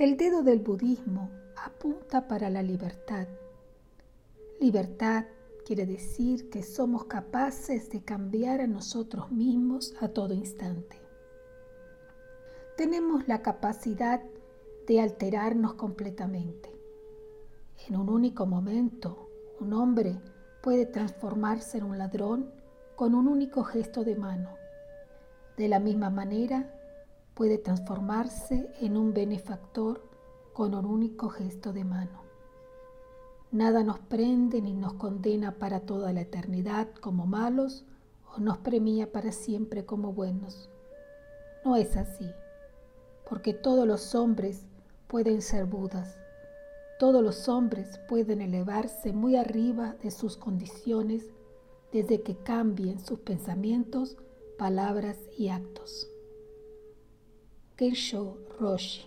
El dedo del budismo apunta para la libertad. Libertad quiere decir que somos capaces de cambiar a nosotros mismos a todo instante. Tenemos la capacidad de alterarnos completamente. En un único momento, un hombre puede transformarse en un ladrón con un único gesto de mano. De la misma manera, puede transformarse en un benefactor con un único gesto de mano. Nada nos prende ni nos condena para toda la eternidad como malos o nos premia para siempre como buenos. No es así, porque todos los hombres pueden ser Budas, todos los hombres pueden elevarse muy arriba de sus condiciones desde que cambien sus pensamientos, palabras y actos. Kensho Roshi